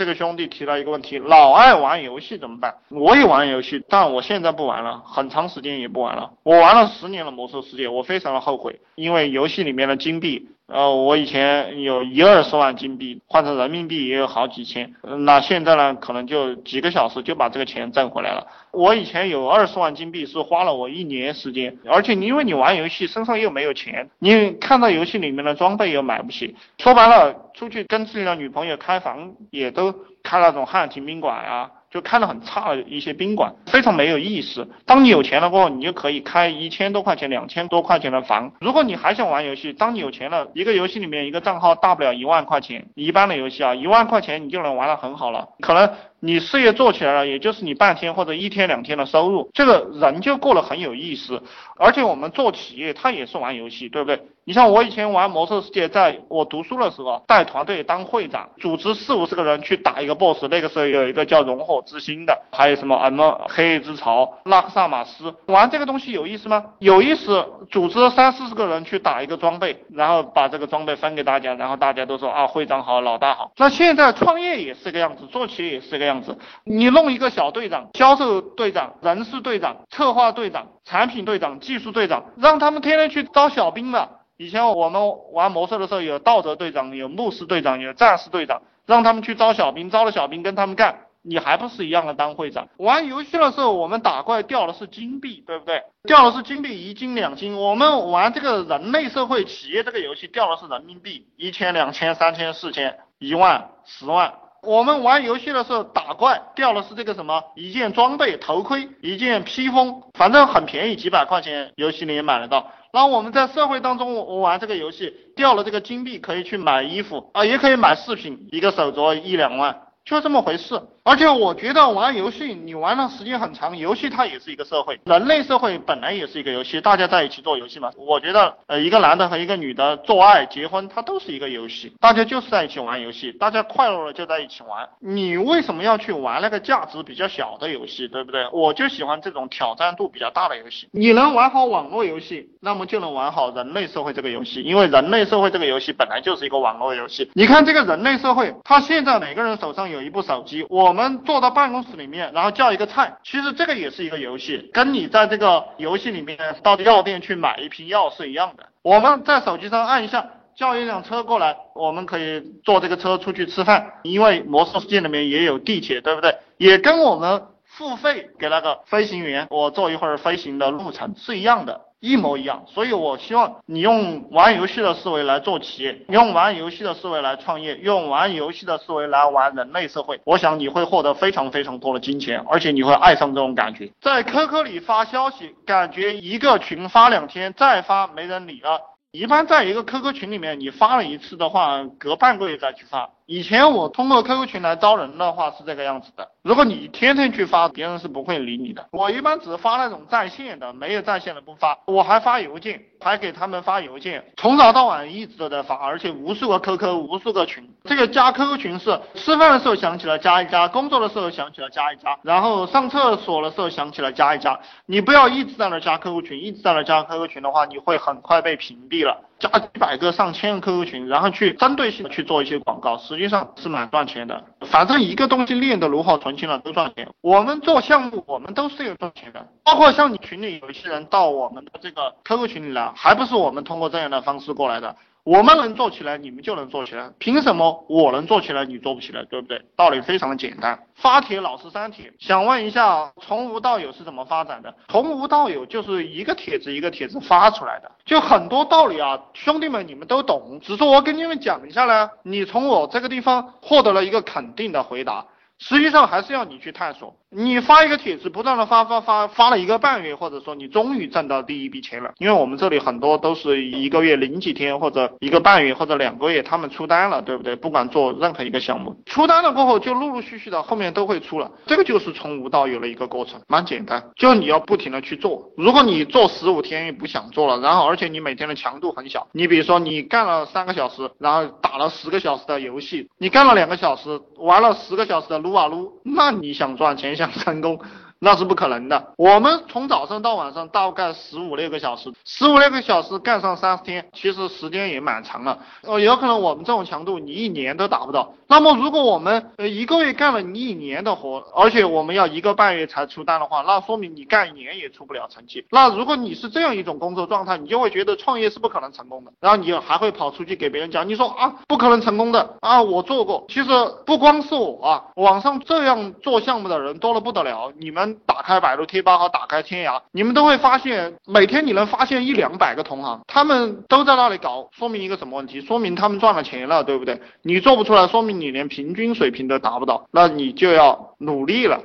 这个兄弟提了一个问题，老爱玩游戏怎么办？我也玩游戏，但我现在不玩了，很长时间也不玩了。我玩了十年的魔兽世界，我非常的后悔，因为游戏里面的金币。呃，我以前有一二十万金币，换成人民币也有好几千。那现在呢，可能就几个小时就把这个钱挣回来了。我以前有二十万金币，是花了我一年时间。而且因为你玩游戏，身上又没有钱，你看到游戏里面的装备又买不起。说白了，出去跟自己的女朋友开房，也都开那种汉庭宾馆啊。就开的很差的一些宾馆，非常没有意思。当你有钱了过后，你就可以开一千多块钱、两千多块钱的房。如果你还想玩游戏，当你有钱了，一个游戏里面一个账号大不了一万块钱，一般的游戏啊，一万块钱你就能玩的很好了。可能你事业做起来了，也就是你半天或者一天两天的收入，这个人就过得很有意思。而且我们做企业，他也是玩游戏，对不对？你像我以前玩魔兽世界，在我读书的时候，带团队当会长，组织四五十个人去打一个 boss。那个时候有一个叫熔火之心的，还有什么 M 黑之潮、拉克萨马斯，玩这个东西有意思吗？有意思。组织三四十个人去打一个装备，然后把这个装备分给大家，然后大家都说啊，会长好，老大好。那现在创业也是这个样子，做企业也是这个样。样子你弄一个小队长、销售队长、人事队长、策划队长、产品队长、技术队长，让他们天天去招小兵嘛。以前我们玩魔兽的时候，有道德队长，有牧师队长，有战士队长，让他们去招小兵，招了小兵跟他们干，你还不是一样的当会长？玩游戏的时候，我们打怪掉的是金币，对不对？掉的是金币一金两金。我们玩这个人类社会企业这个游戏，掉的是人民币一千两千三千四千一万十万。我们玩游戏的时候打怪掉的是这个什么一件装备头盔，一件披风，反正很便宜，几百块钱游戏里也买得到。然后我们在社会当中，我玩这个游戏掉了这个金币，可以去买衣服啊，也可以买饰品，一个手镯一两万，就这么回事。而且我觉得玩游戏，你玩的时间很长，游戏它也是一个社会，人类社会本来也是一个游戏，大家在一起做游戏嘛。我觉得，呃，一个男的和一个女的做爱、结婚，它都是一个游戏，大家就是在一起玩游戏，大家快乐了就在一起玩。你为什么要去玩那个价值比较小的游戏，对不对？我就喜欢这种挑战度比较大的游戏。你能玩好网络游戏，那么就能玩好人类社会这个游戏，因为人类社会这个游戏本来就是一个网络游戏。你看这个人类社会，它现在每个人手上有一部手机，我们我们坐到办公。室里面，然后叫一个菜，其实这个也是一个游戏，跟你在这个游戏里面到药店去买一瓶药是一样的。我们在手机上按一下，叫一辆车过来，我们可以坐这个车出去吃饭。因为魔兽世界里面也有地铁，对不对？也跟我们付费给那个飞行员，我坐一会儿飞行的路程是一样的。一模一样，所以我希望你用玩游戏的思维来做企业，用玩游戏的思维来创业，用玩游戏的思维来玩人类社会。我想你会获得非常非常多的金钱，而且你会爱上这种感觉。在 QQ 里发消息，感觉一个群发两天，再发没人理了。一般在一个 QQ 群里面，你发了一次的话，隔半个月再去发。以前我通过 QQ 群来招人的话是这个样子的，如果你天天去发，别人是不会理你的。我一般只发那种在线的，没有在线的不发。我还发邮件，还给他们发邮件，从早到晚一直都在发，而且无数个 QQ，无数个群。这个加 QQ 群是吃饭的时候想起来加一加，工作的时候想起来加一加，然后上厕所的时候想起来加一加。你不要一直在那加 QQ 群，一直在那加 QQ 群的话，你会很快被屏蔽了。加几百个、上千个 QQ 群，然后去针对性的去做一些广告，实际上是蛮赚钱的。反正一个东西练得炉火纯青了都赚钱。我们做项目，我们都是有赚钱的。包括像你群里有一些人到我们的这个 QQ 群里来，还不是我们通过这样的方式过来的。我们能做起来，你们就能做起来。凭什么我能做起来，你做不起来？对不对？道理非常的简单。发帖老是删帖，想问一下，从无到有是怎么发展的？从无到有就是一个帖子一个帖子发出来的，就很多道理啊，兄弟们你们都懂，只是我给你们讲一下呢。你从我这个地方获得了一个肯定的回答。实际上还是要你去探索。你发一个帖子，不断的发发发，发了一个半月，或者说你终于挣到第一笔钱了。因为我们这里很多都是一个月零几天，或者一个半月，或者两个月，他们出单了，对不对？不管做任何一个项目，出单了过后，就陆陆续续的后面都会出了。这个就是从无到有的一个过程，蛮简单。就你要不停的去做。如果你做十五天也不想做了，然后而且你每天的强度很小，你比如说你干了三个小时，然后打了十个小时的游戏，你干了两个小时，玩了十个小时的撸。撸啊撸，那你想赚钱想成功，那是不可能的。我们从早上到晚上大概十五六个小时，十五六个小时干上三十天，其实时间也蛮长了。呃，有可能我们这种强度你一年都达不到。那么如果我们呃一个月干了你一年的活，而且我们要一个半月才出单的话，那说明你干一年也出不了成绩。那如果你是这样一种工作状态，你就会觉得创业是不可能成功的，然后你还会跑出去给别人讲，你说啊不可能成功的啊，我做过。其实不光是我啊，网上这样做项目的人多了不得了。你们打开百度贴吧和打开天涯，你们都会发现，每天你能发现一两百个同行，他们都在那里搞，说明一个什么问题？说明他们赚了钱了，对不对？你做不出来，说明你连平均水平都达不到，那你就要努力了。